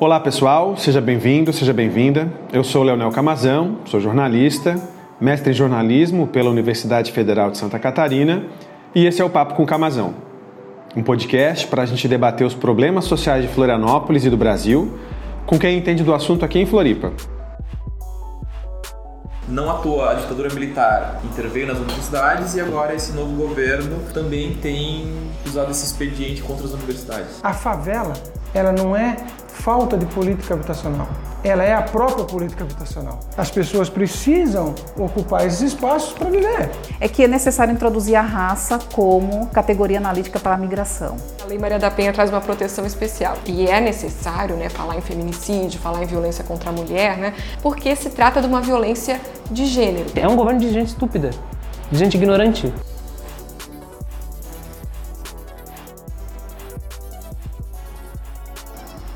Olá pessoal, seja bem-vindo, seja bem-vinda. Eu sou Leonel Camazão, sou jornalista, mestre em jornalismo pela Universidade Federal de Santa Catarina e esse é o Papo com Camazão, um podcast para a gente debater os problemas sociais de Florianópolis e do Brasil com quem entende do assunto aqui em Floripa. Não à toa a ditadura militar interveio nas universidades e agora esse novo governo também tem usado esse expediente contra as universidades. A favela, ela não é falta de política habitacional. Ela é a própria política habitacional. As pessoas precisam ocupar esses espaços para viver. É que é necessário introduzir a raça como categoria analítica para a migração. A Lei Maria da Penha traz uma proteção especial. E é necessário né, falar em feminicídio, falar em violência contra a mulher, né, porque se trata de uma violência de gênero. É um governo de gente estúpida, de gente ignorante.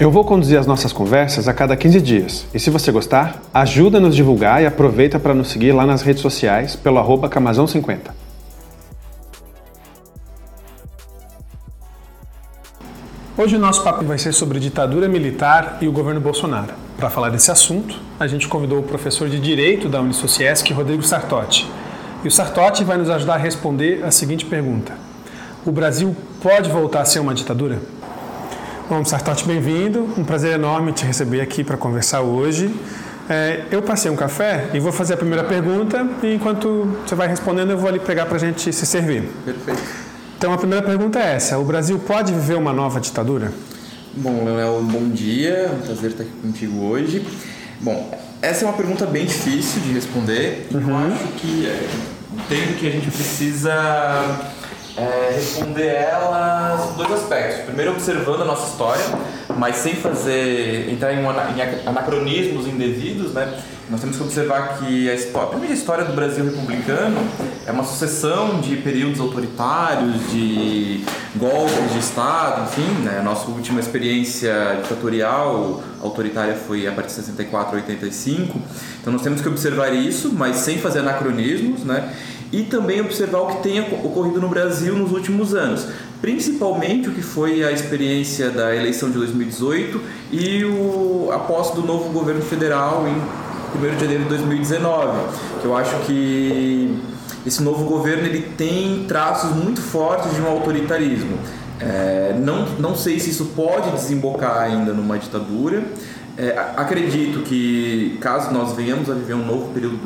Eu vou conduzir as nossas conversas a cada 15 dias. E se você gostar, ajuda a nos divulgar e aproveita para nos seguir lá nas redes sociais pelo arroba Camazão50. Hoje o nosso papo vai ser sobre ditadura militar e o governo Bolsonaro. Para falar desse assunto, a gente convidou o professor de Direito da Unisociesc, Rodrigo Sartotti. E o Sartotti vai nos ajudar a responder a seguinte pergunta: O Brasil pode voltar a ser uma ditadura? Bom, Sartotti, bem-vindo. Um prazer enorme te receber aqui para conversar hoje. É, eu passei um café e vou fazer a primeira pergunta e enquanto você vai respondendo eu vou ali pegar para a gente se servir. Perfeito. Então a primeira pergunta é essa: o Brasil pode viver uma nova ditadura? Bom, Leonel, bom dia. É um prazer estar aqui contigo hoje. Bom, essa é uma pergunta bem difícil de responder. Uhum. Eu acho que é, entendo que a gente precisa é, responder ela dois aspectos. Primeiro, observando a nossa história, mas sem fazer entrar em, em anacronismos indevidos, né? Nós temos que observar que a primeira história do Brasil republicano é uma sucessão de períodos autoritários, de golpes de Estado, enfim, né? A nossa última experiência ditatorial autoritária foi a partir de 64 a 85. Então nós temos que observar isso, mas sem fazer anacronismos, né? E também observar o que tem ocorrido no Brasil nos últimos anos, principalmente o que foi a experiência da eleição de 2018 e o, a posse do novo governo federal em 1 de janeiro de 2019, que eu acho que esse novo governo ele tem traços muito fortes de um autoritarismo. É, não, não sei se isso pode desembocar ainda numa ditadura. É, acredito que caso nós venhamos a viver um novo período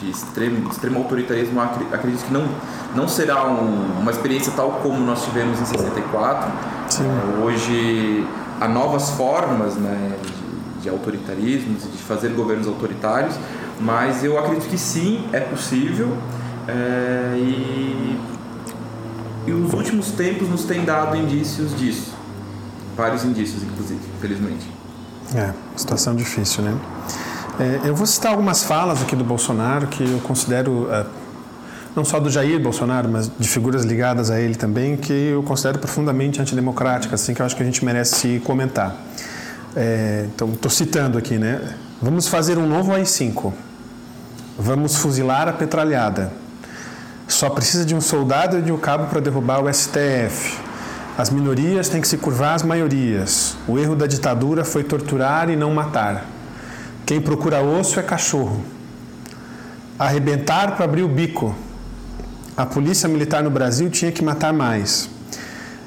de extremo, extremo autoritarismo, acredito que não, não será um, uma experiência tal como nós tivemos em 64. Sim. É, hoje há novas formas né, de, de autoritarismo, de fazer governos autoritários, mas eu acredito que sim, é possível. É, e, e os últimos tempos nos têm dado indícios disso. Vários indícios, inclusive, felizmente. É, situação difícil, né? É, eu vou citar algumas falas aqui do Bolsonaro que eu considero, é, não só do Jair Bolsonaro, mas de figuras ligadas a ele também, que eu considero profundamente antidemocráticas, assim, que eu acho que a gente merece comentar. É, então, estou citando aqui, né? Vamos fazer um novo AI-5. Vamos fuzilar a petralhada. Só precisa de um soldado e de um cabo para derrubar o STF. As minorias têm que se curvar às maiorias. O erro da ditadura foi torturar e não matar. Quem procura osso é cachorro. Arrebentar para abrir o bico. A polícia militar no Brasil tinha que matar mais.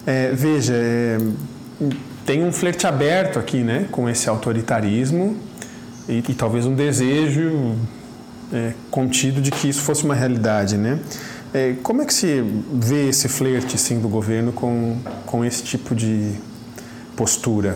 É, veja, é, tem um flerte aberto aqui, né, com esse autoritarismo e, e talvez um desejo é, contido de que isso fosse uma realidade, né? É, como é que se vê esse flerte, sim, do governo com, com esse tipo de postura?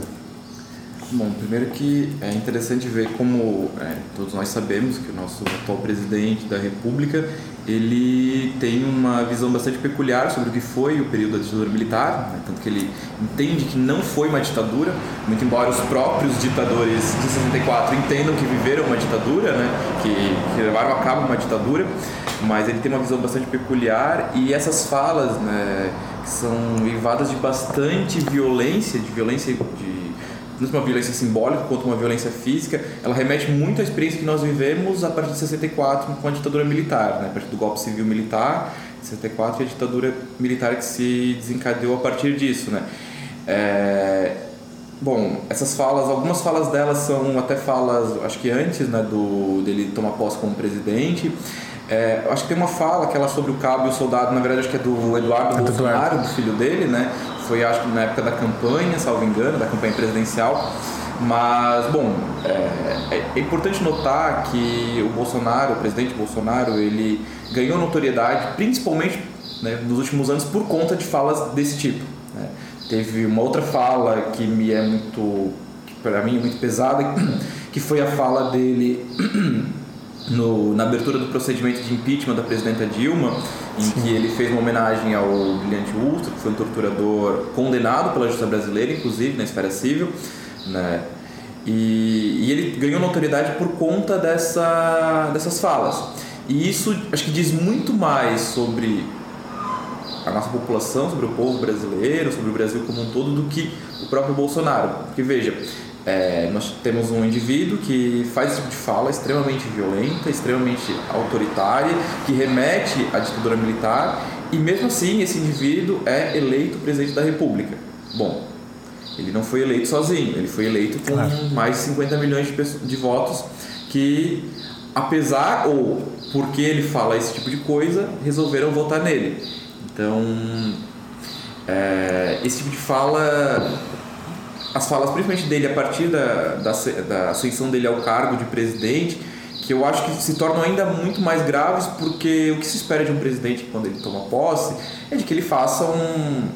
Bom, primeiro que é interessante ver como é, todos nós sabemos que o nosso atual presidente da República ele tem uma visão bastante peculiar sobre o que foi o período da ditadura militar, né? tanto que ele entende que não foi uma ditadura, muito embora os próprios ditadores de 64 entendam que viveram uma ditadura, né? que, que levaram a cabo uma ditadura, mas ele tem uma visão bastante peculiar e essas falas né, que são levadas de bastante violência, de violência de tanto uma violência simbólica quanto uma violência física, ela remete muito à experiência que nós vivemos a partir de 64 com a ditadura militar, né? a partir do golpe civil militar, 64 e a ditadura militar que se desencadeou a partir disso, né? É... Bom, essas falas, algumas falas delas são até falas, acho que antes né, do, dele tomar posse como presidente. É, acho que tem uma fala, aquela sobre o cabo e o soldado, na verdade acho que é do Eduardo é do Bolsonaro, Eduardo. do filho dele, né? Foi acho que na época da campanha, salvo engano, da campanha presidencial. Mas, bom, é, é, importante notar que o Bolsonaro, o presidente Bolsonaro, ele ganhou notoriedade principalmente né, nos últimos anos por conta de falas desse tipo. Né? Teve uma outra fala que me é muito, para mim, é muito pesada, que foi a fala dele no, na abertura do procedimento de impeachment da presidenta Dilma, em Sim. que ele fez uma homenagem ao Brilhante Ustra, que foi um torturador condenado pela justiça brasileira, inclusive na esfera civil, né? E, e ele ganhou notoriedade por conta dessa, dessas falas. E isso acho que diz muito mais sobre a nossa população, sobre o povo brasileiro, sobre o Brasil como um todo, do que o próprio Bolsonaro. Porque veja, é, nós temos um indivíduo que faz esse tipo de fala extremamente violenta, extremamente autoritária, que remete à ditadura militar, e mesmo assim esse indivíduo é eleito presidente da República. Bom, ele não foi eleito sozinho, ele foi eleito com claro. mais de 50 milhões de, pessoas, de votos que, apesar ou porque ele fala esse tipo de coisa, resolveram votar nele. Então, é, esse tipo de fala, as falas principalmente dele a partir da, da, da ascensão dele ao cargo de presidente, que eu acho que se tornam ainda muito mais graves, porque o que se espera de um presidente quando ele toma posse é de que ele faça um.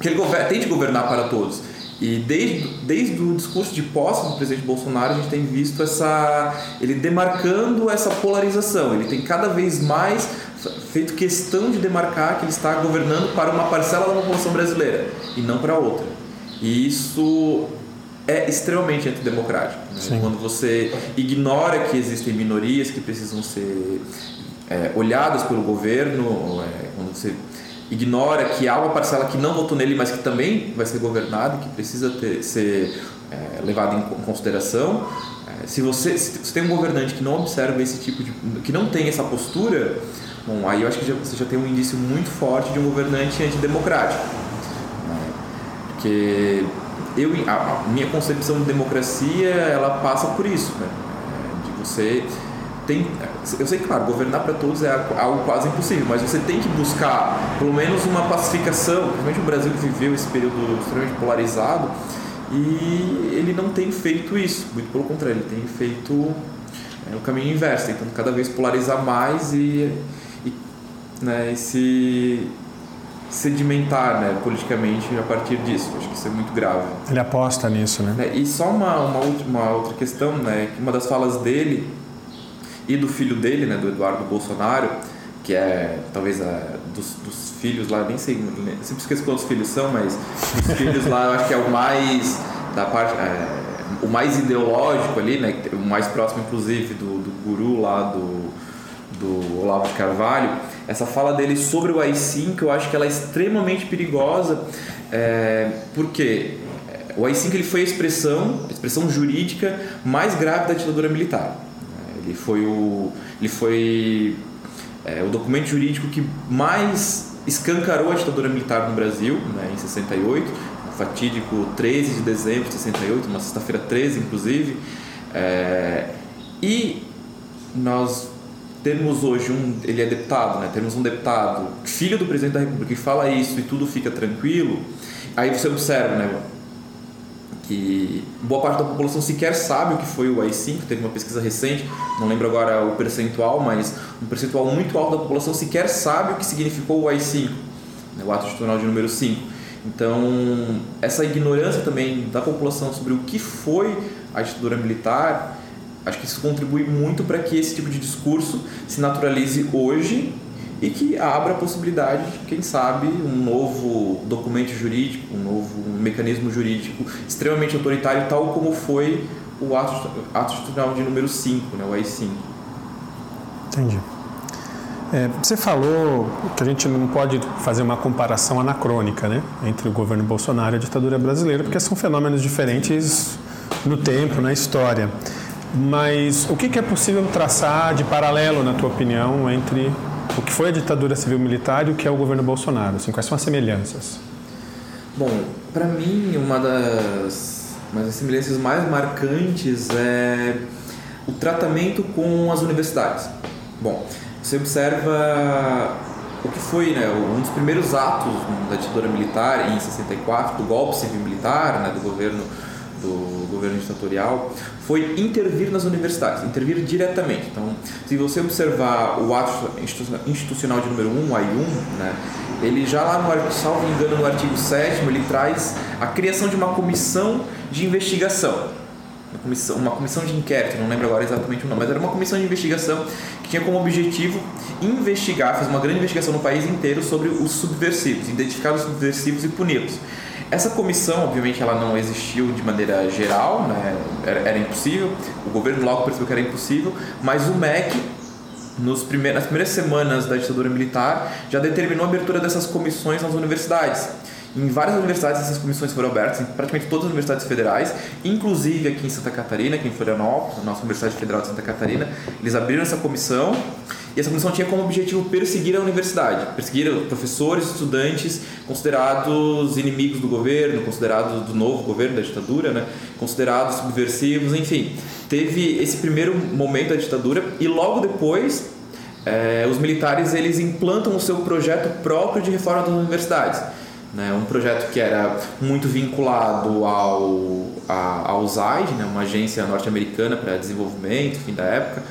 que ele tente governar para todos. E desde, desde o discurso de posse do presidente Bolsonaro, a gente tem visto essa, ele demarcando essa polarização. Ele tem cada vez mais feito questão de demarcar que ele está governando para uma parcela da população brasileira e não para outra. E isso é extremamente antidemocrático. Né? Quando você ignora que existem minorias que precisam ser é, olhadas pelo governo, é, quando você ignora que há uma parcela que não votou nele, mas que também vai ser governada, que precisa ter, ser é, levada em consideração. É, se você, se você tem um governante que não observa esse tipo de. que não tem essa postura, bom, aí eu acho que já, você já tem um indício muito forte de um governante antidemocrático. Porque eu, a, minha concepção de democracia ela passa por isso, né? É, de você tem, eu sei que, claro, governar para todos é algo quase impossível, mas você tem que buscar pelo menos uma pacificação, principalmente o Brasil viveu esse período extremamente polarizado, e ele não tem feito isso, muito pelo contrário, ele tem feito é, o caminho inverso, tentando cada vez polarizar mais e, e, né, e se sedimentar né, politicamente a partir disso. Acho que isso é muito grave. Ele aposta nisso, né? né e só uma, uma, última, outra questão, né, uma das falas dele e do filho dele, né, do Eduardo Bolsonaro, que é talvez a, dos, dos filhos lá, nem sei, sempre esqueço quantos filhos são, mas os filhos lá eu acho que é o mais da parte é, o mais ideológico ali, né, o mais próximo inclusive do, do guru lá do, do Olavo de Carvalho. Essa fala dele sobre o AI-5 eu acho que ela é extremamente perigosa, é, porque o AI-5 ele foi a expressão, a expressão jurídica mais grave da ditadura militar. Ele foi o, ele foi é, o documento jurídico que mais escancarou a ditadura militar no Brasil, né, em 68, o fatídico 13 de dezembro de 68, uma sexta-feira 13, inclusive. É, e nós temos hoje um, ele é deputado, né? Temos um deputado, filho do presidente da República, que fala isso e tudo fica tranquilo. Aí você observa, né? que boa parte da população sequer sabe o que foi o AI-5, teve uma pesquisa recente, não lembro agora o percentual, mas um percentual muito alto da população sequer sabe o que significou o AI-5, né, o ato institucional de número 5. Então, essa ignorância também da população sobre o que foi a ditadura militar, acho que isso contribui muito para que esse tipo de discurso se naturalize hoje e que abra a possibilidade de, quem sabe, um novo documento jurídico, um novo mecanismo jurídico extremamente autoritário, tal como foi o ato, ato institucional de número 5, né, o AI-5. Entendi. É, você falou que a gente não pode fazer uma comparação anacrônica né, entre o governo Bolsonaro e a ditadura brasileira, porque são fenômenos diferentes no tempo, na história. Mas o que é possível traçar de paralelo, na tua opinião, entre o que foi a ditadura civil-militar e o que é o governo Bolsonaro? Assim, quais são as semelhanças? Bom, para mim, uma das mas as semelhanças mais marcantes é o tratamento com as universidades. Bom, você observa o que foi né, um dos primeiros atos da ditadura militar em 64, do golpe civil-militar, né, do governo do governo ditatorial, foi intervir nas universidades, intervir diretamente. Então, se você observar o ato institucional de número 1, o AI1, né, ele já lá no salvo engano no artigo 7 ele traz a criação de uma comissão de investigação uma comissão, uma comissão de inquérito, não lembro agora exatamente o nome, mas era uma comissão de investigação que tinha como objetivo investigar, fazer uma grande investigação no país inteiro sobre os subversivos, identificar os subversivos e puni-los. Essa comissão, obviamente, ela não existiu de maneira geral, né? era, era impossível, o governo logo percebeu que era impossível, mas o MEC nos primeiros, nas primeiras semanas da ditadura militar, já determinou a abertura dessas comissões nas universidades. Em várias universidades essas comissões foram abertas, em praticamente todas as universidades federais, inclusive aqui em Santa Catarina, aqui em Florianópolis, a nossa Universidade Federal de Santa Catarina, eles abriram essa comissão e essa comissão tinha como objetivo perseguir a universidade, perseguir professores, estudantes considerados inimigos do governo, considerados do novo governo da ditadura, né? considerados subversivos, enfim. Teve esse primeiro momento da ditadura e logo depois é, os militares eles implantam o seu projeto próprio de reforma das universidades né, um projeto que era muito vinculado ao, a, ao ZAID, né, uma agência norte-americana para desenvolvimento, fim da época,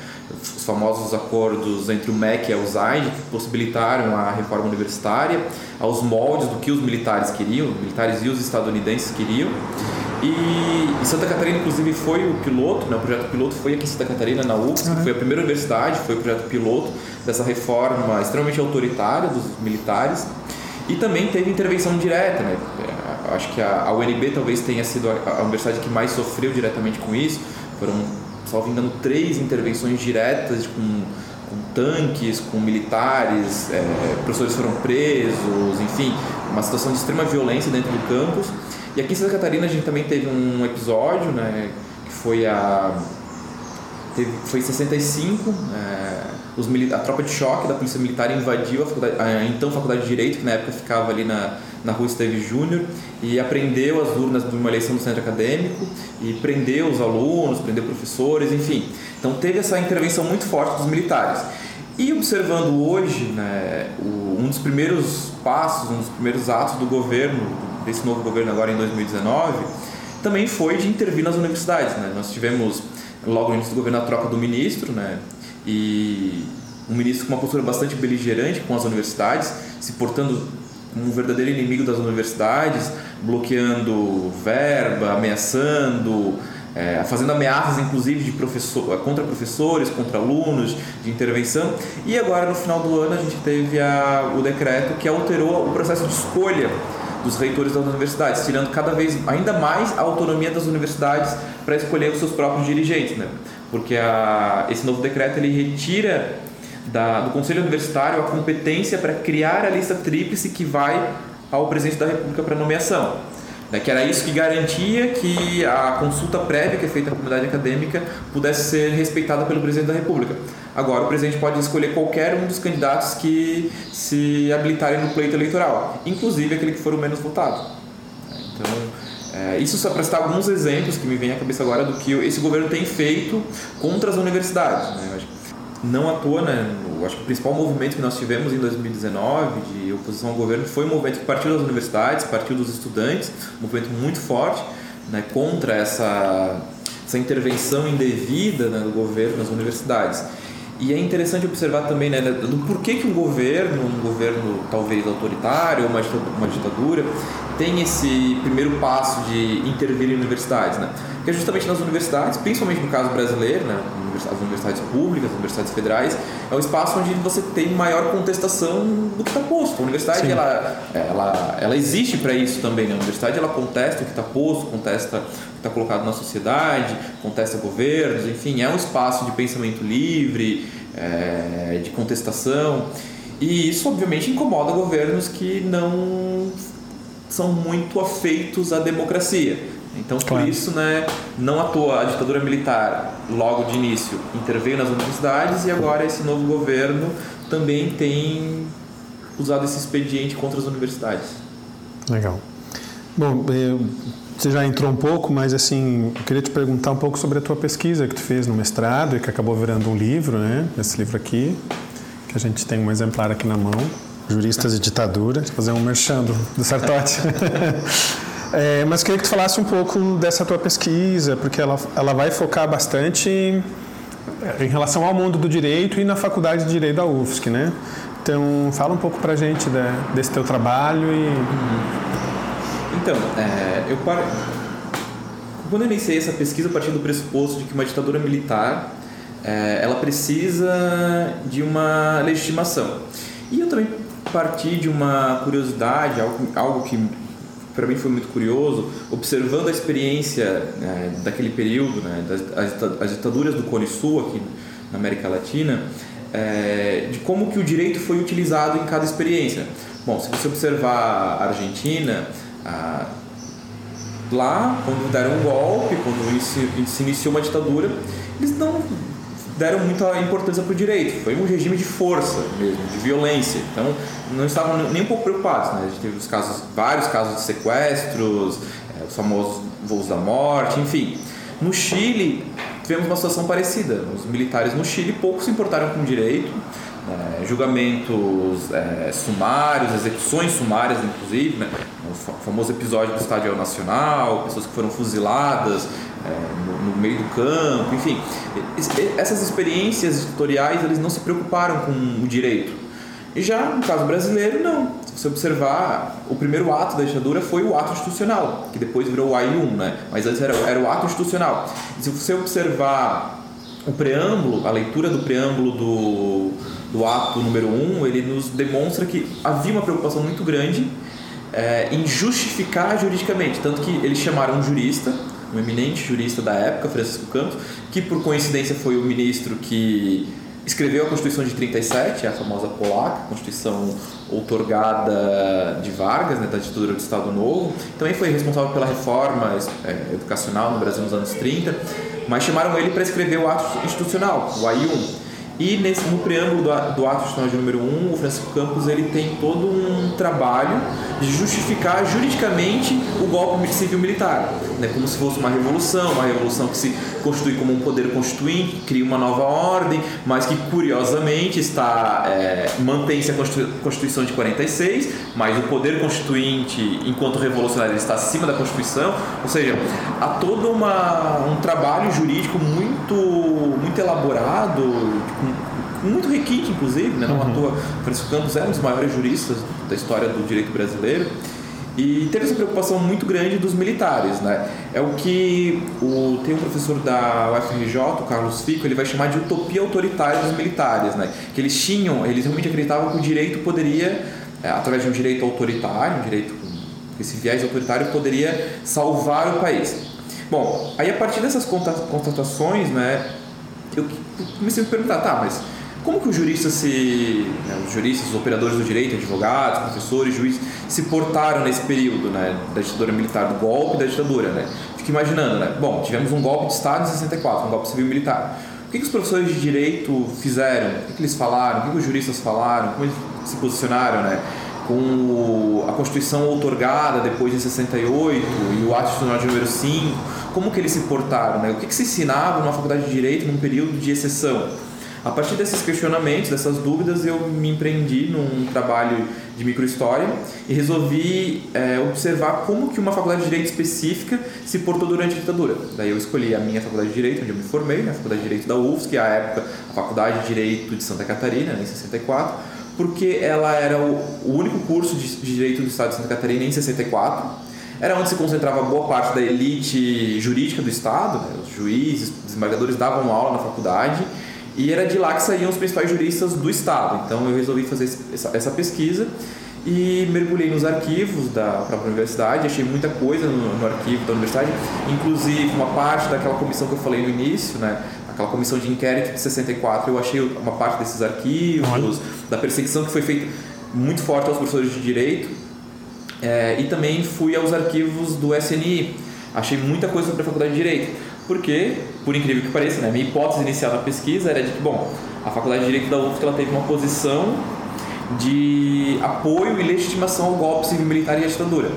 os famosos acordos entre o MEC e o ZAID, que possibilitaram a reforma universitária, aos moldes do que os militares queriam, os militares e os estadunidenses queriam. E, Santa Catarina, inclusive, foi o piloto, né? o projeto piloto foi aqui em Santa Catarina, na UFSC, uhum. foi a primeira universidade, foi o projeto piloto dessa reforma extremamente autoritária dos militares. E também teve intervenção direta, né? É, acho que a, UNB talvez tenha sido a, a, universidade que mais sofreu diretamente com isso. Foram, salvo engano, três intervenções diretas com, com tanques, com militares, é, professores foram presos, enfim, uma situação de extrema violência dentro do campus. E aqui em Santa Catarina a gente também teve um episódio, né, que foi a teve, foi em 65, é, a tropa de choque da polícia militar invadiu a, faculdade, a então faculdade de Direito, que na época ficava ali na, na rua Esteve Júnior, e apreendeu as urnas de uma eleição do centro acadêmico, e prendeu os alunos, prendeu professores, enfim. Então teve essa intervenção muito forte dos militares. E observando hoje, né, um dos primeiros passos, um dos primeiros atos do governo, desse novo governo agora em 2019, também foi de intervir nas universidades. Né? Nós tivemos, logo início do governo, a troca do ministro, né? E um ministro com uma postura bastante beligerante com as universidades, se portando como um verdadeiro inimigo das universidades, bloqueando verba, ameaçando, é, fazendo ameaças inclusive de professor, contra professores, contra alunos, de intervenção. E agora no final do ano a gente teve a, o decreto que alterou o processo de escolha dos reitores das universidades, tirando cada vez ainda mais a autonomia das universidades para escolher os seus próprios dirigentes, né? porque a, esse novo decreto ele retira da, do Conselho Universitário a competência para criar a lista tríplice que vai ao presidente da República para nomeação. Né, que era isso que garantia que a consulta prévia que é feita à comunidade acadêmica pudesse ser respeitada pelo presidente da República. Agora, o presidente pode escolher qualquer um dos candidatos que se habilitarem no pleito eleitoral, inclusive aquele que for o menos votado. Então, é, isso só para citar alguns exemplos que me vem à cabeça agora do que esse governo tem feito contra as universidades. Né? Não à toa, né? Eu acho que o principal movimento que nós tivemos em 2019 de oposição ao governo foi um movimento que partiu das universidades, partiu dos estudantes, um movimento muito forte né? contra essa, essa intervenção indevida né? do governo nas universidades. E é interessante observar também né, do porquê que um governo, um governo talvez autoritário ou uma ditadura, tem esse primeiro passo de intervir em universidades, né? Porque justamente nas universidades, principalmente no caso brasileiro, né, as universidades públicas, as universidades federais, é o espaço onde você tem maior contestação do que está posto. A universidade ela, ela, ela existe para isso também. Né? A universidade ela contesta o que está posto, contesta o que está colocado na sociedade, contesta governos, enfim, é um espaço de pensamento livre, é, de contestação. E isso obviamente incomoda governos que não são muito afeitos à democracia. Então, claro. por isso, né, não à toa a ditadura militar, logo de início, interveio nas universidades e agora esse novo governo também tem usado esse expediente contra as universidades. Legal. Bom, eu você já entrou um pouco, mas assim, eu queria te perguntar um pouco sobre a tua pesquisa que tu fez no mestrado e que acabou virando um livro, né? Esse livro aqui, que a gente tem um exemplar aqui na mão, Juristas e Ditadura, fazer um merchando do Sartotti. é, mas queria que tu falasse um pouco dessa tua pesquisa, porque ela, ela vai focar bastante em, em relação ao mundo do direito e na faculdade de direito da UFSC, né? Então, fala um pouco pra gente de, desse teu trabalho e... Então, é, eu par... quando eu iniciei essa pesquisa, eu parti do pressuposto de que uma ditadura militar é, ela precisa de uma legitimação. E eu também parti de uma curiosidade, algo, algo que para mim foi muito curioso, observando a experiência é, daquele período, né, das, as ditaduras do Cone Sul aqui na América Latina, é, de como que o direito foi utilizado em cada experiência. Bom, se você observar a Argentina, a, lá, quando deram um golpe, quando se iniciou uma ditadura, eles não deram muita importância para o direito. Foi um regime de força mesmo, de violência. Então, não estavam nem um pouco preocupados. Né? A gente teve os casos, vários casos de sequestros, é, os famosos voos da morte, enfim. No Chile, tivemos uma situação parecida. Os militares no Chile pouco se importaram com o direito, é, julgamentos é, sumários, execuções sumárias, inclusive, né? o famoso episódio do Estádio Nacional, pessoas que foram fuziladas é, no, no, meio do campo, enfim. Essas experiências editoriais eles não se preocuparam com o direito. E já no caso brasileiro, não. Se você observar, o primeiro ato da ditadura foi o ato institucional, que depois virou o AI-1, né? mas antes era, era o ato institucional. E se você observar o preâmbulo, a leitura do preâmbulo do, do ato número 1, um, ele nos demonstra que havia uma preocupação muito grande é, em justificar juridicamente. Tanto que eles chamaram um jurista, um eminente jurista da época, Francisco Campos, que por coincidência foi o ministro que escreveu a Constituição de 37, a famosa polaca, Constituição outorgada de Vargas, né, da ditadura do Estado Novo. Também foi responsável pela reforma é, educacional no Brasil nos anos 30, mas chamaram ele para escrever o ato institucional, o AI-1. E nesse, no preâmbulo do, do ato institucional de número 1, um, o Francisco Campos ele tem todo um trabalho de justificar juridicamente o golpe civil-militar, né, como se fosse uma revolução, uma revolução que se constitui como um poder constituinte, cria uma nova ordem, mas que curiosamente está é, mantém-se a Constituição de 46, mas o poder constituinte, enquanto revolucionário, está acima da Constituição, ou seja, há todo uma, um trabalho jurídico muito, muito elaborado, muito requinte, inclusive, né? não uhum. à toa, Francisco Campos é um dos maiores juristas da história do direito brasileiro. E teve essa preocupação muito grande dos militares, né? É o que o, tem um professor da UFRJ, o Carlos Fico, ele vai chamar de utopia autoritária dos militares, né? Que eles tinham, eles realmente acreditavam que o direito poderia, é, através de um direito autoritário, um direito com esse viés autoritário, poderia salvar o país. Bom, aí a partir dessas constatações, né, eu comecei a me perguntar, tá, mas como que os juristas se, né, os juristas, os operadores do direito, advogados, professores, juízes, se portaram nesse período, né, da ditadura militar, do golpe da ditadura, né? Fico imaginando, né? Bom, tivemos um golpe de Estado em 64, um golpe civil militar. O que, que os professores de direito fizeram? O que, que eles falaram? O que, que os juristas falaram? Como eles se posicionaram, né? com a Constituição outorgada depois de 68 e o ato institucional de número 5, como que eles se portaram, né? O que, que se ensinava numa faculdade de Direito num período de exceção? A partir desses questionamentos, dessas dúvidas, eu me empreendi num trabalho de microhistória e resolvi é, observar como que uma faculdade de Direito específica se portou durante a ditadura. Daí eu escolhi a minha faculdade de Direito, onde eu me formei, né, a Faculdade de Direito da UFSC, que a época a Faculdade de Direito de Santa Catarina, né, em 64, porque ela era o, o único curso de, de Direito do Estado de Santa Catarina em 64, era onde se concentrava boa parte da elite jurídica do Estado, né? os juízes, desembargadores davam aula na faculdade e era de lá que saíam os principais juristas do Estado. Então eu resolvi fazer essa, essa pesquisa e mergulhei nos arquivos da própria universidade, achei muita coisa no, no, arquivo da universidade, inclusive uma parte daquela comissão que eu falei no início, né, aquela comissão de inquérito de 64, eu achei uma parte desses arquivos, da perseguição que foi feita muito forte aos professores de direito, é, e também fui aos arquivos do SNI, achei muita coisa sobre a faculdade de direito, porque, por incrível que pareça, né, minha hipótese inicial na pesquisa era de que, bom, a faculdade de direito da UFSC ela teve uma posição de apoio e legitimação ao golpe civil militar e à ditadura.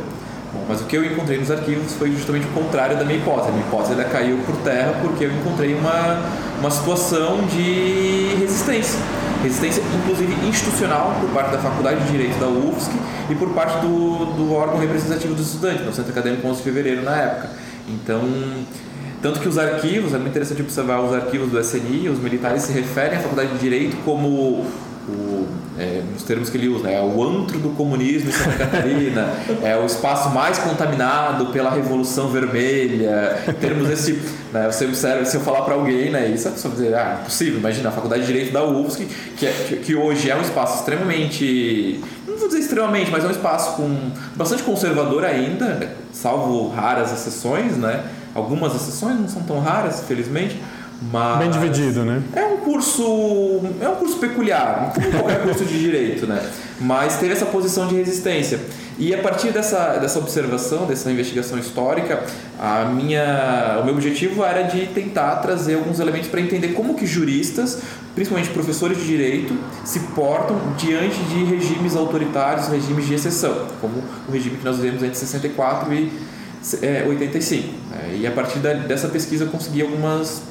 Bom, mas o que eu encontrei nos arquivos foi justamente o contrário da minha hipótese. A minha hipótese ela caiu por terra porque eu encontrei uma, uma situação de resistência. Resistência, inclusive institucional, por parte da Faculdade de Direito da UFSC e por parte do, do órgão representativo dos estudantes, no Centro Acadêmico 11 de Fevereiro, na época. Então, tanto que os arquivos, é muito interessante observar os arquivos do SNI, os militares se referem à Faculdade de Direito como o, é, nos termos que ele usa, é o antro do comunismo em Santa Catarina, é o espaço mais contaminado pela Revolução Vermelha, termos desse tipo. Né, você observa, se eu falar para alguém, né, isso a vai dizer, ah, é possível, imagina, a Faculdade de Direito da UFSC, que, é, que, que hoje é um espaço extremamente não vou dizer extremamente, mas é um espaço com bastante conservador ainda, salvo raras exceções, né? Algumas exceções não são tão raras, felizmente, mas Bem dividido, né? É um curso, é um curso peculiar, como qualquer curso de direito, né? Mas teve essa posição de resistência. E a partir dessa, dessa observação, dessa investigação histórica, a minha, o meu objetivo era de tentar trazer alguns elementos para entender como que juristas, principalmente professores de direito, se portam diante de regimes autoritários, regimes de exceção, como o regime que nós vivemos entre 64 e é, 85. É, e a partir da, dessa pesquisa eu consegui algumas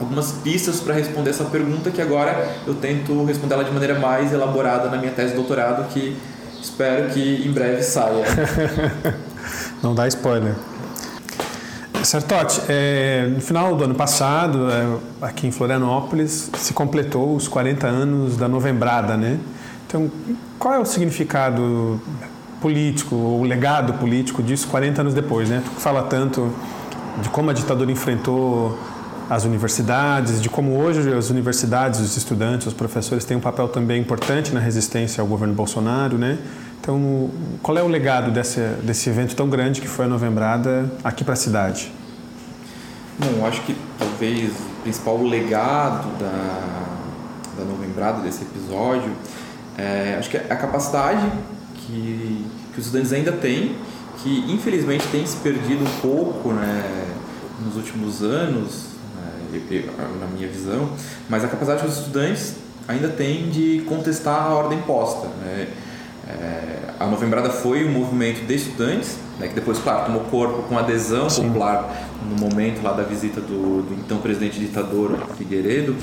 algumas pistas para responder essa pergunta que agora eu tento responder ela de maneira mais elaborada na minha tese de doutorado que espero que em breve saia. Não dá spoiler. Sertote, é, no final do ano passado, é, aqui em Florianópolis, se completou os 40 anos da Novembrada, né? Então, qual é o significado político, o legado político disso 40 anos depois, né? Tu fala tanto de como a ditadura enfrentou as universidades, de como hoje as universidades, os estudantes, os professores têm um papel também importante na resistência ao governo Bolsonaro, né? Então, qual é o legado desse, desse evento tão grande que foi a Novembrada aqui para a cidade? Bom, acho que talvez o principal legado da, da Novembrada, desse episódio, é, acho que é a capacidade que, que os estudantes ainda têm, que infelizmente tem se perdido um pouco né, nos últimos anos, na minha visão, mas a capacidade que os estudantes ainda têm de contestar a ordem posta. Né? É, a Novembrada foi um movimento de estudantes, né, que depois, claro, tomou corpo com adesão Sim. popular no momento lá da visita do, do, então presidente ditador Figueiredo,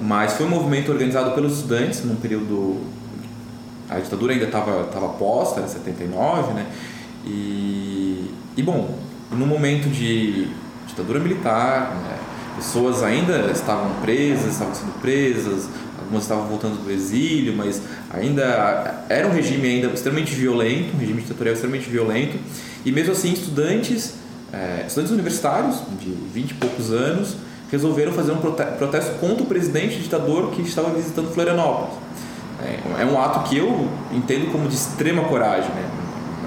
mas foi um movimento organizado pelos estudantes num período a ditadura ainda estava estava posta, era 79, né? E, e bom, no momento de ditadura militar, né? pessoas ainda estavam presas, estavam sendo presas, algumas estavam voltando do exílio, mas ainda era um regime ainda extremamente violento, um regime ditatorial extremamente violento, e mesmo assim estudantes, é, estudantes universitários de 20 e poucos anos resolveram fazer um protesto contra o presidente ditador que estava visitando Florianópolis. É, é um ato que eu entendo como de extrema coragem, né?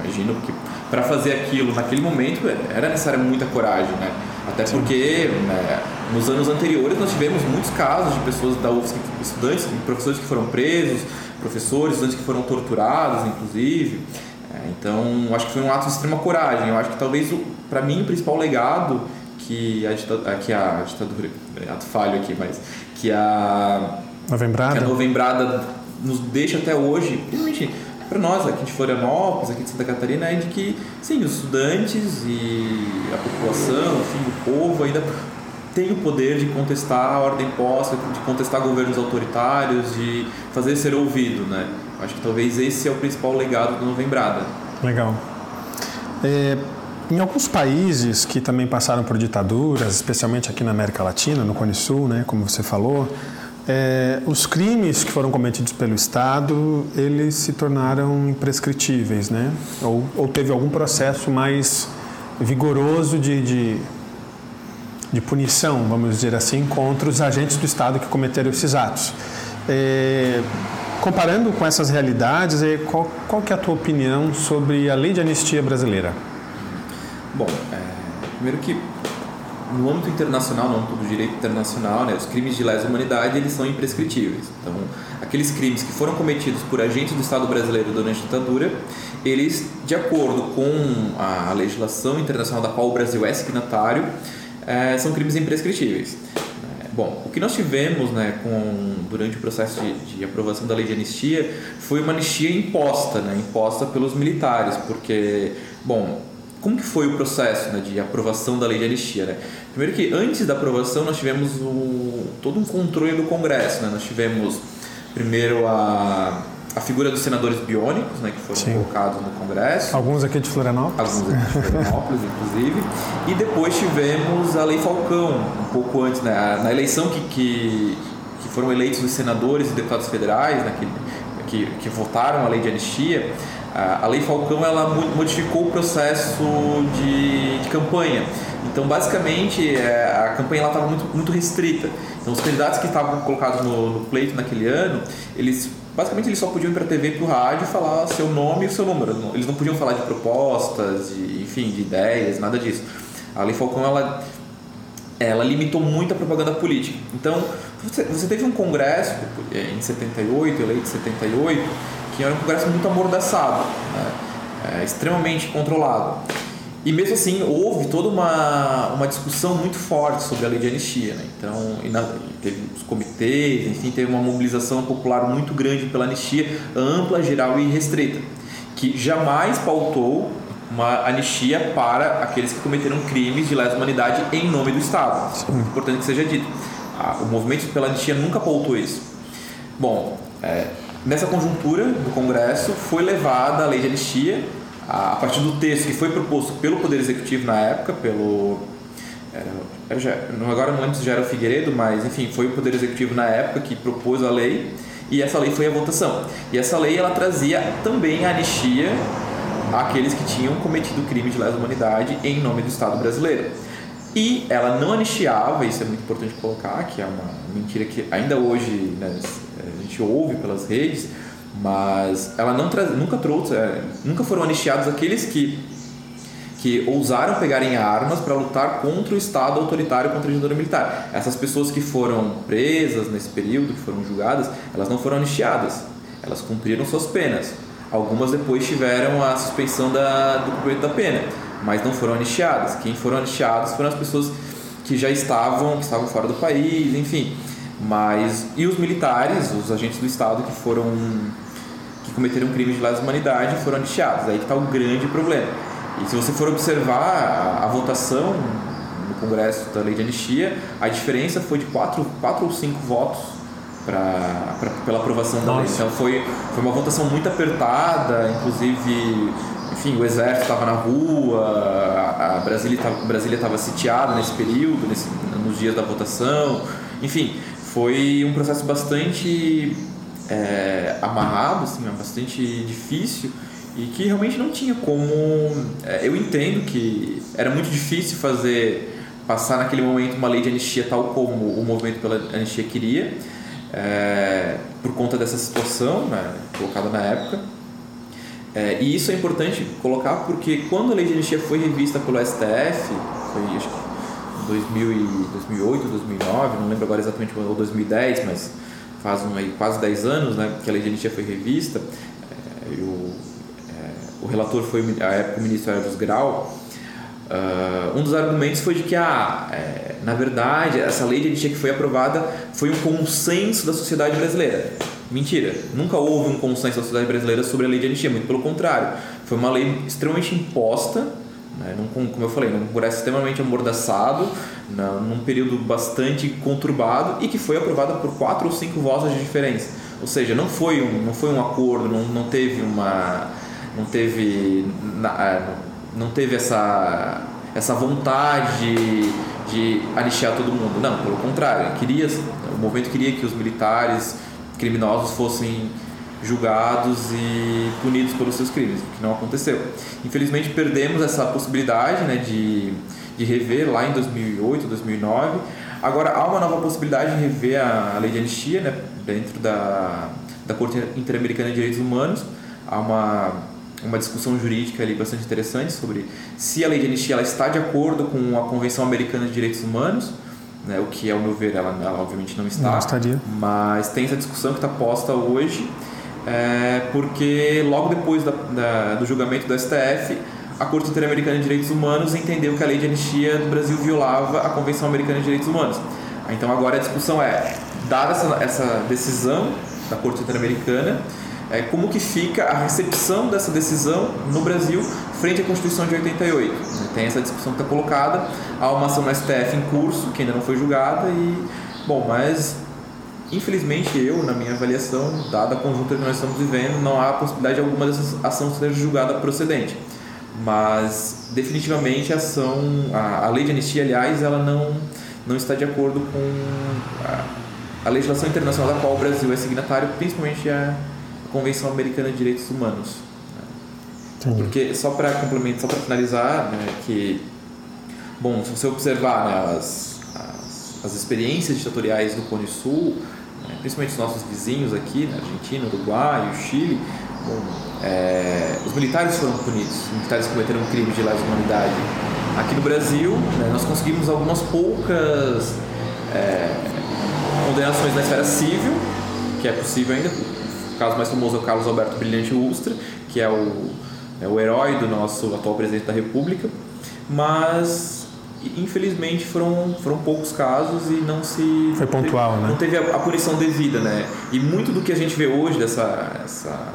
Imagino que para fazer aquilo naquele momento era necessária muita coragem, né? Até porque né, nos anos anteriores nós tivemos muitos casos de pessoas da UFSC, estudantes, professores que foram presos, professores, estudantes que foram torturados, inclusive. É, então, acho que foi um ato de extrema coragem. Eu acho que talvez, para mim, o principal legado que a ditadura, que a ditadura, é, ato falho aqui, mas que a Novembrada, que a Novembrada nos deixa até hoje, principalmente para nós aqui de Florianópolis, aqui de Santa Catarina, é de que, sim, os estudantes e a população, enfim, o povo ainda tem o poder de contestar a ordem posta, de contestar governos autoritários, de fazer ser ouvido, né? Acho que talvez esse é o principal legado do Novembrada. Legal. É, em alguns países que também passaram por ditaduras, especialmente aqui na América Latina, no Cone Sul, né, como você falou, é, os crimes que foram cometidos pelo Estado, eles se tornaram imprescritíveis, né? Ou, ou teve algum processo mais vigoroso de, de, de, punição, vamos dizer assim, contra os agentes do Estado que cometeram esses atos. É, comparando com essas realidades, é, qual, qual que é a tua opinião sobre a lei de anistia brasileira? Bom, é, primeiro que no âmbito internacional, no âmbito do direito internacional, né, os crimes de lesa humanidade eles são imprescritíveis. Então, aqueles crimes que foram cometidos por agentes do Estado brasileiro durante a ditadura, eles, de acordo com a legislação internacional da qual o Brasil é signatário, é, são crimes imprescritíveis. Bom, o que nós tivemos né, com, durante o processo de, de aprovação da lei de anistia foi uma anistia imposta, né, imposta pelos militares, porque, bom, como que foi o processo né, de aprovação da lei de anistia? Né? Primeiro que antes da aprovação nós tivemos o, todo um controle do Congresso, né? nós tivemos primeiro a a figura dos senadores biônicos, né, que foram Sim. colocados no Congresso. Alguns aqui de Florianópolis. Alguns aqui de Florianópolis, inclusive. E depois tivemos a Lei Falcão, um pouco antes, né, na eleição que, que, que foram eleitos os senadores e deputados federais, né, que, que, que votaram a lei de anistia. A Lei Falcão ela modificou o processo de, de campanha. Então, basicamente, é, a campanha estava muito, muito restrita. Então, os candidatos que estavam colocados no, no pleito naquele ano, eles basicamente eles só podiam ir para a TV e para o rádio falar seu nome e o seu número. Eles não podiam falar de propostas, de, enfim, de ideias, nada disso. A Lei Falcão ela, ela limitou muito a propaganda política. Então, você, teve um congresso em 78, eleito em 78, que era um congresso muito amordaçado, né? é, extremamente controlado. E mesmo assim, houve toda uma, uma discussão muito forte sobre a lei de anistia. Né? Então, na, teve os comitês, enfim, teve uma mobilização popular muito grande pela anistia, ampla, geral e restrita, que jamais pautou uma anistia para aqueles que cometeram crimes de lesa humanidade em nome do Estado. Sim. É importante que seja dito. o movimento pela anistia nunca pautou isso. Bom, é, nessa conjuntura do Congresso foi levada a lei de anistia a partir do texto que foi proposto pelo Poder Executivo na época, pelo. Era, já, agora não lembro se já era o Figueiredo, mas enfim, foi o Poder Executivo na época que propôs a lei e essa lei foi a votação. E essa lei ela trazia também a anistia àqueles que tinham cometido crime de lesa humanidade em nome do Estado brasileiro. E ela não anistiava, isso é muito importante colocar, que é uma mentira que ainda hoje né, gente ouve pelas redes, mas ela não nunca trouxe, é, nunca foram anistiados aqueles que que ousaram pegarem armas para lutar contra o Estado autoritário, contra a ditadura militar. Essas pessoas que foram presas nesse período, que foram julgadas, elas não foram anistiadas. Elas cumpriram suas penas. Algumas depois tiveram a suspensão da, do cumprimento da pena, mas não foram anistiadas. Quem foram anistiadas foram as pessoas que já estavam, que estavam fora do país, enfim. Mas e os militares, os agentes do Estado que foram que cometeram crimes de lesa humanidade foram anistiados. Aí que está o grande problema. E se você for observar a, a, votação no Congresso da lei de anistia, a diferença foi de 4 quatro, ou 5 votos pra, pra, pela aprovação da lei. Então foi, foi uma votação muito apertada, inclusive, enfim, o exército estava na rua, a, a Brasília estava sitiada nesse período, nesse, nos dias da votação, enfim, foi um processo bastante é, amarrado, assim, bastante difícil e que realmente não tinha como. É, eu entendo que era muito difícil fazer passar naquele momento uma lei de anistia tal como o movimento pela anistia queria, é, por conta dessa situação né, colocada na época. É, e isso é importante colocar porque quando a lei de anistia foi revista pelo STF, foi acho que 2000 e 2008, 2009, não lembro agora exatamente, ou 2010, mas faz um, aí, quase 10 anos né, que a lei de anistia foi revista, é, o, é, o relator foi, a época, o ministro Eros Grau, uh, um dos argumentos foi de que, ah, é, na verdade, essa lei de anistia que foi aprovada foi um consenso da sociedade brasileira. Mentira, nunca houve um consenso da sociedade brasileira sobre a lei de anistia, muito pelo contrário. Foi uma lei extremamente imposta né? Como eu falei, num congresso extremamente amordaçado, na, num período bastante conturbado e que foi aprovada por quatro ou cinco votos de diferença. Ou seja, não foi um, não foi um acordo, não, não teve uma. não teve. É, não teve essa, essa vontade de, de anistiar todo mundo. Não, pelo contrário, queria, o movimento queria que os militares criminosos fossem julgados e punidos pelos seus crimes, o que não aconteceu. Infelizmente perdemos essa possibilidade né, de, de rever lá em 2008, 2009. Agora há uma nova possibilidade de rever a, a lei de anistia né, dentro da, da Corte Interamericana de Direitos Humanos. Há uma, uma discussão jurídica ali bastante interessante sobre se a lei de anistia ela está de acordo com a Convenção Americana de Direitos Humanos, né, o que, ao meu ver, ela, ela obviamente não está. Não estaria. Mas tem essa discussão que está posta hoje é, porque logo depois da, da, do julgamento do STF, a Corte Interamericana de Direitos Humanos entendeu que a lei de anistia do Brasil violava a Convenção Americana de Direitos Humanos. Então agora a discussão é, dada essa, essa decisão da Corte Interamericana, é, como que fica a recepção dessa decisão no Brasil frente à Constituição de 88. Tem essa discussão que está colocada, há uma ação no STF em curso, que ainda não foi julgada, e, bom, mas infelizmente eu, na minha avaliação, dada a conjuntura que nós estamos vivendo, não há possibilidade de alguma dessas ações ser julgada procedente. Mas definitivamente a ação, a, a lei de anistia, aliás, ela não, não está de acordo com a, a legislação internacional da qual o Brasil é signatário, principalmente a Convenção Americana de Direitos Humanos. Entendi. Porque, só para complementar, só para finalizar, né, que, bom, se você observar né, as, as, as, experiências ditatoriais do Cone Sul, principalmente os nossos vizinhos aqui, na né, Argentina, Uruguai, o Chile, bom, é, os militares foram punidos, os militares cometeram um crime de lesa humanidade. Aqui no Brasil, né, nós conseguimos algumas poucas é, condenações na esfera civil, que é possível ainda, caso mais famoso é o Carlos Alberto Brilhante Ustra, que é o, é o herói do nosso atual presidente da República, mas infelizmente foram, foram poucos casos e não se foi pontual, teve, né? Não teve a, a, punição devida, né? E muito do que a gente vê hoje dessa essa,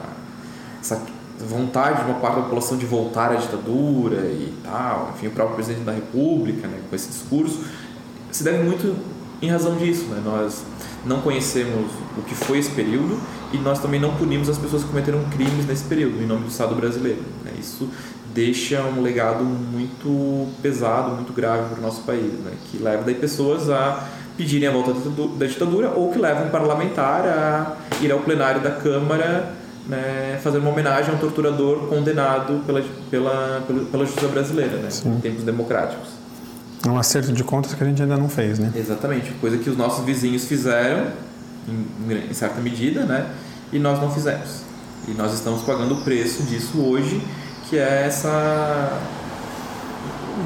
essa vontade de uma parte da população de voltar à ditadura e tal, enfim, o próprio presidente da República, né, com esse discurso, se deve muito em razão disso, né? Nós não conhecemos o que foi esse período e nós também não punimos as pessoas que cometeram crimes nesse período, em nome do Estado brasileiro. Né? Isso deixa um legado muito pesado, muito grave para o nosso país, né? que leva daí pessoas a pedirem a volta da ditadura ou que leva um parlamentar a ir ao plenário da Câmara né, fazer uma homenagem a um torturador condenado pela, pela, pela justiça brasileira, né, em tempos democráticos. É um acerto de contas que a gente ainda não fez, né? Exatamente, coisa que os nossos vizinhos fizeram em, em certa medida, né? E nós não fizemos. E nós estamos pagando o preço disso hoje, que é essa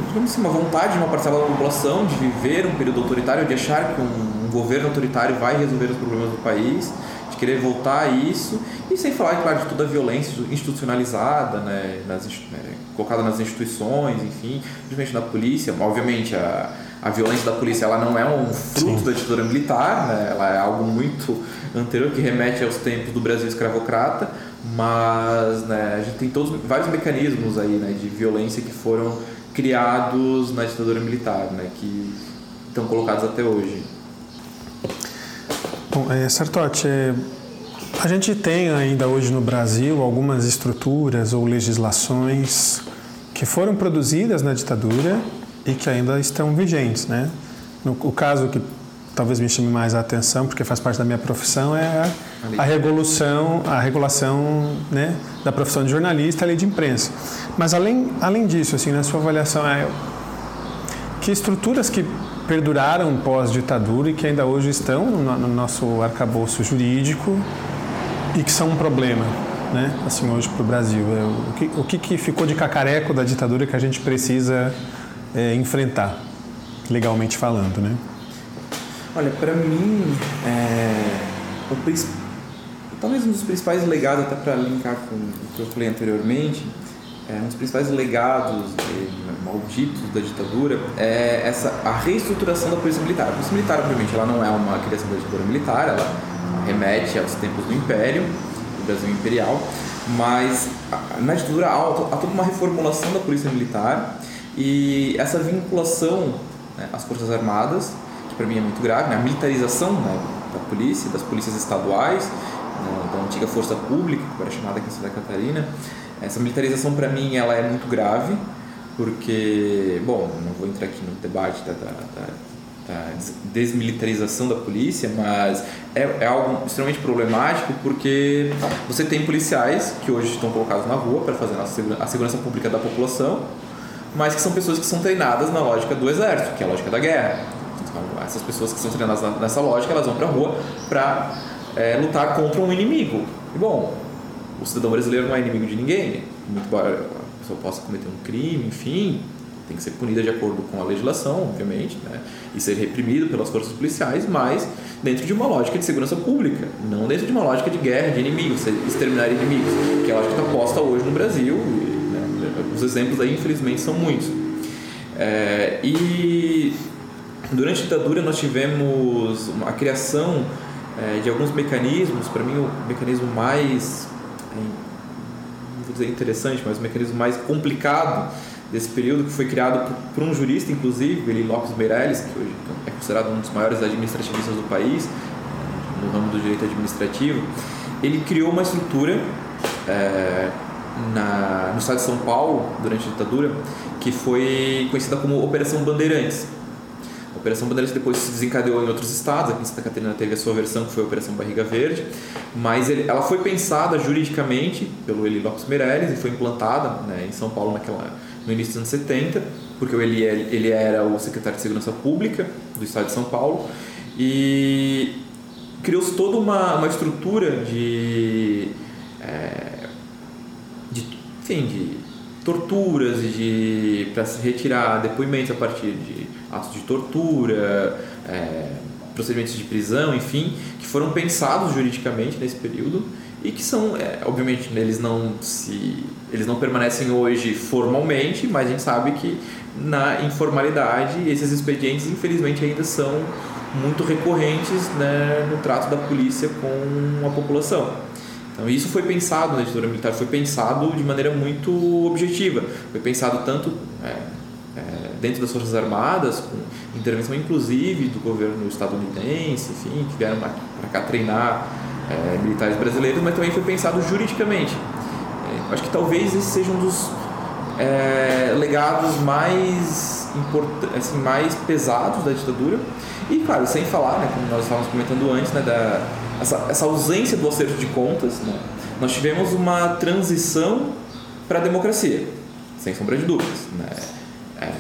digamos assim, uma vontade de uma parcela da população de viver um período autoritário, de achar que um, um governo autoritário vai resolver os problemas do país, de querer voltar a isso, e sem falar, claro, de toda a violência institucionalizada, né, nas, né, colocada nas instituições, enfim, principalmente na polícia. Obviamente, a, a violência da polícia ela não é um fruto Sim. da ditadura militar, né? ela é algo muito anterior que remete aos tempos do Brasil escravocrata, mas né, a gente tem todos vários mecanismos aí né, de violência que foram criados na ditadura militar, né, que estão colocados até hoje. Bom, é, Sartotti, é, a gente tem ainda hoje no Brasil algumas estruturas ou legislações que foram produzidas na ditadura e que ainda estão vigentes, né? No, o caso que talvez me chame mais a atenção, porque faz parte da minha profissão, é a, a regulação, a regulação né, da profissão de jornalista, a lei de imprensa. Mas além, além disso, assim, na sua avaliação, é, que estruturas que perduraram pós-ditadura e que ainda hoje estão no, no nosso arcabouço jurídico e que são um problema, né? Assim, hoje para o Brasil. É, o, que, o que, que ficou de cacareco da ditadura que a gente precisa é, enfrentar, legalmente falando, né? Olha, para mim, é, o, talvez um dos principais legados, até para linkar com o que eu falei anteriormente, é, um dos principais legados malditos da ditadura é essa, a reestruturação da polícia militar. A polícia militar, obviamente, ela não é uma criação da ditadura militar, ela remete aos tempos do Império, do Brasil Imperial, mas na ditadura há, há toda uma reformulação da polícia militar e essa vinculação né, às Forças Armadas, para mim é muito grave, né, a militarização né, da polícia, das polícias estaduais, né, da antiga Força Pública, que era chamada aqui em Santa Catarina, essa militarização para mim ela é muito grave, porque, bom, não vou entrar aqui no debate da, da, da, da desmilitarização da polícia, mas é, é, algo extremamente problemático porque você tem policiais que hoje estão colocados na rua para fazer a segurança pública da população, mas que são pessoas que são treinadas na lógica do exército, que é a lógica da guerra. Então, essas pessoas que são treinadas nessa lógica, elas vão para a rua para é, lutar contra um inimigo. E bom, o cidadão brasileiro não é inimigo de ninguém, muito embora a pessoa possa cometer um crime, enfim, tem que ser punida de acordo com a legislação, obviamente, né? e ser reprimido pelas forças policiais, mas dentro de uma lógica de segurança pública, não dentro de uma lógica de guerra, de inimigos, exterminar inimigos, que é a lógica que está posta hoje no Brasil os exemplos aí, infelizmente, são muitos. É, e durante a ditadura nós tivemos a criação é, de alguns mecanismos, para mim o mecanismo mais, é, não vou dizer interessante, mas o mecanismo mais complicado desse período, que foi criado por, um jurista, inclusive, Eli Lopes Meirelles, que hoje é considerado um dos maiores administrativistas do país, no ramo do direito administrativo, ele criou uma estrutura é, na, no estado de São Paulo, durante a ditadura, que foi conhecida como Operação Bandeirantes. Operação Bandeirantes depois se desencadeou em outros estados, aqui em Santa Catarina teve a sua versão, que foi a Operação Barriga Verde, mas ele, ela foi pensada juridicamente pelo Eli Lopes Meirelles e foi implantada né, em São Paulo naquela, no início dos anos 70, porque o Eli, ele era o secretário de Segurança Pública do estado de São Paulo, e criou-se toda uma, uma estrutura de, é, de, enfim, de torturas de para se retirar depoimentos a partir de atos de tortura, é, procedimentos de prisão, enfim, que foram pensados juridicamente nesse período e que são, é, obviamente, eles não se eles não permanecem hoje formalmente, mas a gente sabe que na informalidade esses expedientes infelizmente ainda são muito recorrentes né, no trato da polícia com a população. Então isso foi pensado na ditadura militar, foi pensado de maneira muito objetiva, foi pensado tanto é, é, dentro das forças armadas, com intervenção inclusive do governo estadunidense, enfim, que vieram para cá treinar é, militares brasileiros, mas também foi pensado juridicamente. É, acho que talvez esse seja um dos é, legados mais assim, mais pesados da ditadura e claro, sem falar, né, como nós estávamos comentando antes, né, da, essa, essa ausência do acerto de contas, né, nós tivemos uma transição para a democracia, sem sombra de dúvidas. Né? É,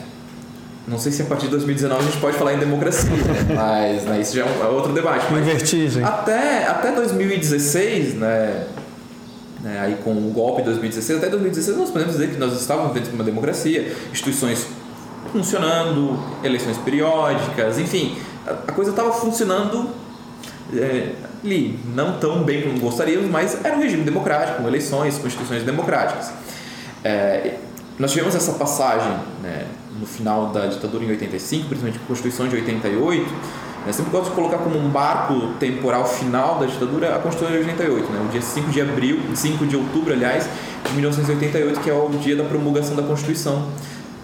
não sei se a partir de 2019 a gente pode falar em democracia, né? mas né, isso já é, é outro debate. Mas vertigem. Até, até 2016, né, né, aí com o golpe de 2016, até 2016 nós podemos dizer que nós estávamos dentro de uma democracia, instituições funcionando, eleições periódicas, enfim, a coisa estava funcionando é, ali, não tão bem como gostaríamos, mas era um regime democrático, com eleições, constituições democráticas. É, nós tivemos essa passagem né, no final da ditadura em 85, principalmente a Constituição de 88. Né, sempre gosto de colocar como um barco temporal final da ditadura a Constituição de 88, né, o dia 5 de abril, 5 de outubro, aliás, de 1988, que é o dia da promulgação da Constituição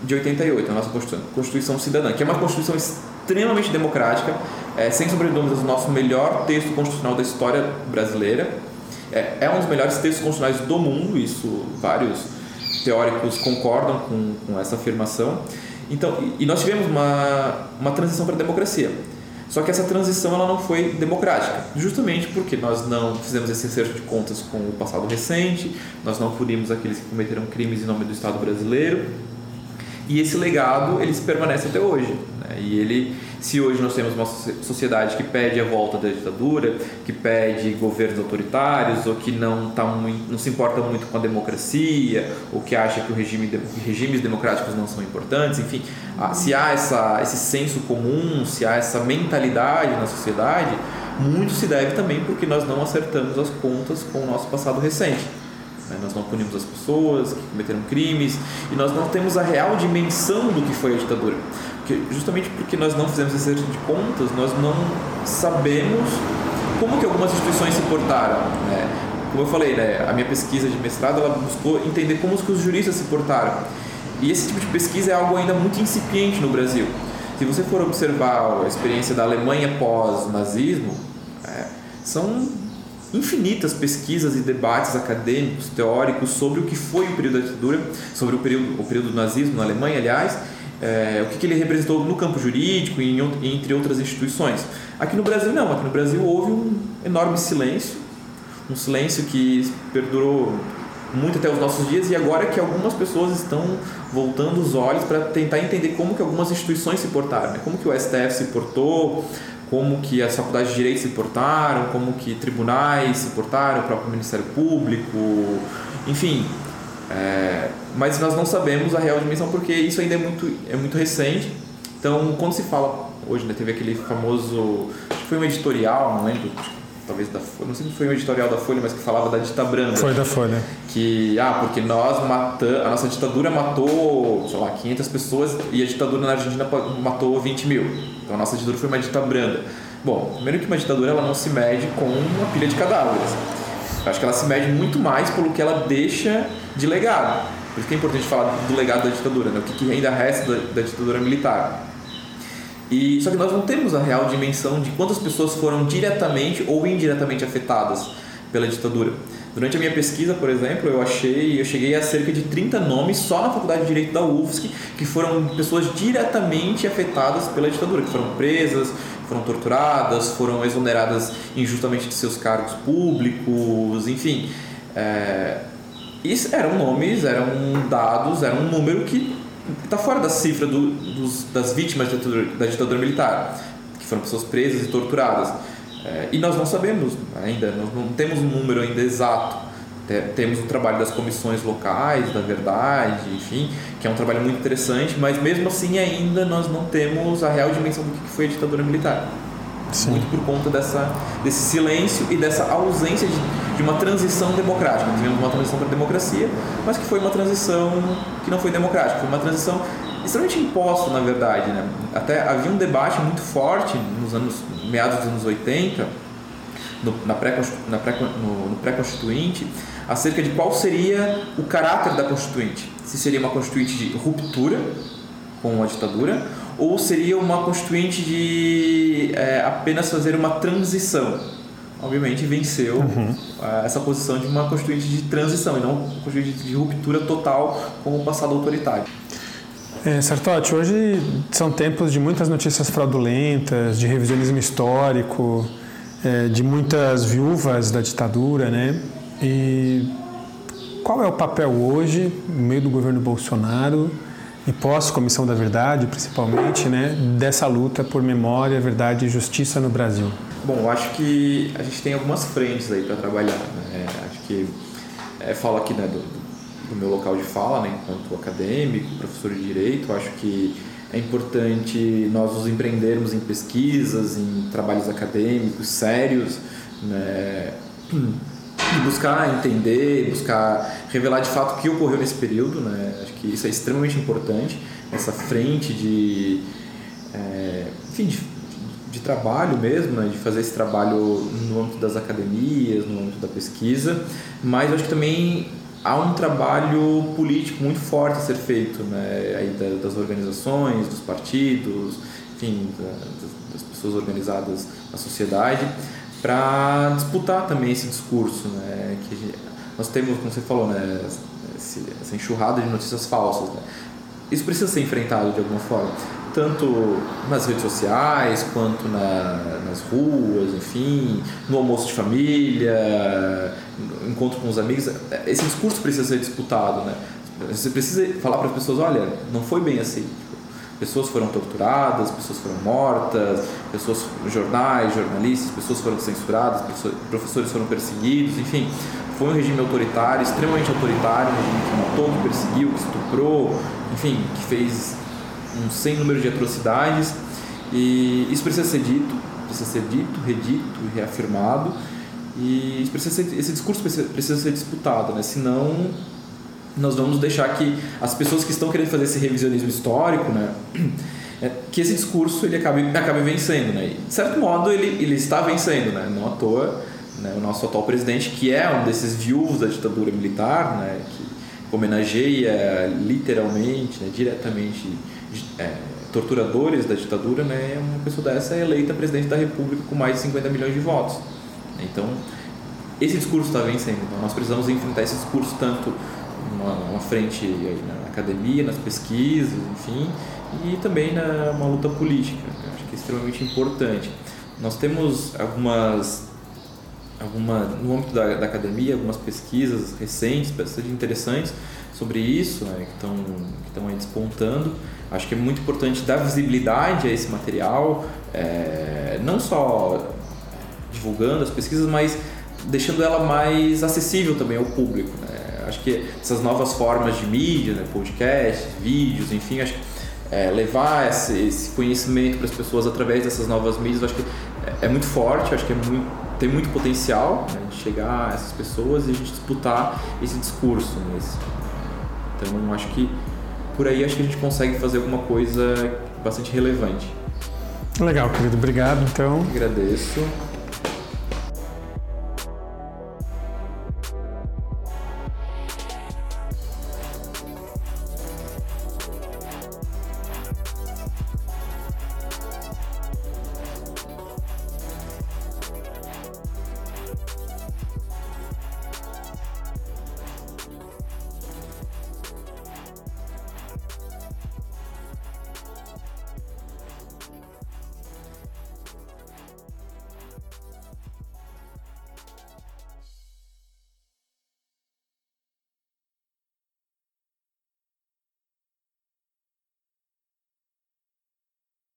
de 88, a nossa Constituição, Constituição Cidadã, que é uma Constituição extremamente democrática, é, sem sombra dúvidas, o nosso melhor texto constitucional da história brasileira. É, é um dos melhores textos constitucionais do mundo, isso vários teóricos concordam com, com essa afirmação. Então, e, e nós tivemos uma, uma transição para a democracia. Só que essa transição ela não foi democrática, justamente porque nós não fizemos esse acerto de contas com o passado recente, nós não punimos aqueles que cometeram crimes em nome do Estado brasileiro, e esse legado ele permanece até hoje. Né? E ele, se hoje nós temos uma sociedade que pede a volta da ditadura, que pede governos autoritários, ou que não, tá muito, não se importa muito com a democracia, ou que acha que o regime, regimes democráticos não são importantes, enfim, se há essa, esse senso comum, se há essa mentalidade na sociedade, muito se deve também porque nós não acertamos as contas com o nosso passado recente. Né? Nós não punimos as pessoas que cometeram crimes e nós não temos a real dimensão do que foi a ditadura. Porque, justamente porque nós não fizemos esse de contas, nós não sabemos como que algumas instituições se portaram. Né? Como eu falei, né, a minha pesquisa de mestrado ela buscou entender como que os juristas se portaram. E esse tipo de pesquisa é algo ainda muito incipiente no Brasil. Se você for observar a experiência da Alemanha pós-nazismo, é, são infinitas pesquisas e debates acadêmicos, teóricos sobre o que foi o período da ditadura, sobre o período, o período do nazismo na Alemanha, aliás, é, o que, que, ele representou no campo jurídico e em, entre outras instituições. Aqui no Brasil não, aqui no Brasil houve um enorme silêncio, um silêncio que perdurou muito até os nossos dias e agora que algumas pessoas estão voltando os olhos para tentar entender como que algumas instituições se portaram, né? como que o STF se portou, como que as faculdades de direito se portaram, como que tribunais se portaram, o próprio Ministério Público, enfim. É, mas nós não sabemos a real dimensão porque isso ainda é muito, é muito recente. Então, quando se fala hoje, né, teve aquele famoso, acho que foi um editorial, não lembro, talvez da Folha, não sei se foi um editorial da Folha, mas que falava da ditadura Foi da Folha. que ah porque nós matamos a nossa ditadura matou sei lá 500 pessoas e a ditadura na Argentina matou 20 mil então a nossa ditadura foi uma ditadura branda bom primeiro que uma ditadura ela não se mede com uma pilha de cadáveres Eu acho que ela se mede muito mais pelo que ela deixa de legado por isso que é importante falar do legado da ditadura né? o que, que ainda resta da, da ditadura militar e só que nós não temos a real dimensão de quantas pessoas foram diretamente ou indiretamente afetadas pela ditadura. Durante a minha pesquisa, por exemplo, eu achei, eu cheguei a cerca de 30 nomes só na Faculdade de Direito da UFSC que foram pessoas diretamente afetadas pela ditadura, que foram presas, foram torturadas, foram exoneradas injustamente de seus cargos públicos, enfim. É, isso eram nomes, eram dados, era um número que está fora da cifra do, dos, das vítimas da ditadura, da ditadura, militar, que foram pessoas presas e torturadas. É, e nós não sabemos ainda, nós não temos um número ainda exato. Temos o trabalho das comissões locais, da verdade, enfim, que é um trabalho muito interessante, mas mesmo assim ainda nós não temos a real dimensão do que foi a ditadura militar. Sim. Muito por conta dessa, desse silêncio e dessa ausência de, de uma transição democrática. Tivemos uma transição para a democracia, mas que foi uma transição que não foi democrática, foi uma transição extremamente imposta, na verdade. Né? Até havia um debate muito forte nos anos meados dos anos 80, no, na pré, na pré, no pré-constituinte, acerca de qual seria o caráter da constituinte. Se seria uma constituinte de ruptura com a ditadura ou seria uma constituinte de é, apenas fazer uma transição. Obviamente venceu uhum. essa posição de uma constituinte de transição e não constituinte de ruptura total com o passado autoritário. É, Sartotti, hoje são tempos de muitas notícias fraudulentas, de revisionismo histórico, é, de muitas viúvas da ditadura, né? E qual é o papel hoje, no meio do governo Bolsonaro, e pós-Comissão da Verdade, principalmente, né, dessa luta por memória, verdade e justiça no Brasil? Bom, eu acho que a gente tem algumas frentes aí para trabalhar. Né? Acho que é, falo aqui né, do, do meu local de fala, né, enquanto acadêmico, professor de direito, acho que é importante nós nos empreendermos em pesquisas, em trabalhos acadêmicos sérios, né, e buscar entender, buscar revelar de fato o que ocorreu nesse período, né, acho que isso é extremamente importante, essa frente de, é, enfim, de, de trabalho mesmo, né, de fazer esse trabalho no âmbito das academias, no âmbito da pesquisa, mas acho que também há um trabalho político muito forte a ser feito, né? Aí das organizações, dos partidos, enfim, das pessoas organizadas na sociedade, para disputar também esse discurso, né? Que nós temos, como você falou, né? Essa enxurrada de notícias falsas, né? Isso precisa ser enfrentado de alguma forma tanto nas redes sociais quanto na, nas ruas, enfim, no almoço de família, encontro com os amigos. Esse discurso precisa ser disputado, né? Você precisa falar para as pessoas, olha, não foi bem assim. Pessoas foram torturadas, pessoas foram mortas, pessoas, jornais, jornalistas, pessoas foram censuradas, professores foram perseguidos, enfim, foi um regime autoritário, extremamente autoritário, um regime que matou, que perseguiu, que estuprou, enfim, que fez um sem número de atrocidades. E isso precisa ser dito, precisa ser dito, redito reafirmado. E precisa ser, esse discurso precisa, precisa ser disputado, né? senão nós vamos deixar que as pessoas que estão querendo fazer esse revisionismo histórico, né, é, que esse discurso ele acabe, acabe vencendo, né? E, de certo modo ele, ele está vencendo, né? Não à toa, né, o nosso atual presidente, que é um desses viúvos da ditadura militar, né, que homenageia literalmente, né, diretamente é, torturadores da ditadura, né, uma pessoa dessa é eleita presidente da República com mais de 50 milhões de votos. Então, esse discurso está vencendo. Então, nós precisamos enfrentar esse discurso tanto numa, frente aí, na academia, nas pesquisas, enfim, e também na uma luta política. Eu acho que é extremamente importante. Nós temos algumas alguma no âmbito da, da academia algumas pesquisas recentes bastante interessantes sobre isso né, que estão que estão aí despontando Acho que é muito importante dar visibilidade a esse material, é, não só divulgando as pesquisas, mas deixando ela mais acessível também ao público. Né? Acho que essas novas formas de mídia, né? podcasts, vídeos, enfim, acho que é, levar esse, esse conhecimento para as pessoas através dessas novas mídias, acho que é, é muito forte, acho que é muito tem muito potencial né, de chegar a essas pessoas e a gente disputar esse discurso nesse. Então acho que por aí acho que a gente consegue fazer alguma coisa bastante relevante. Legal, querido. Obrigado, então. Agradeço.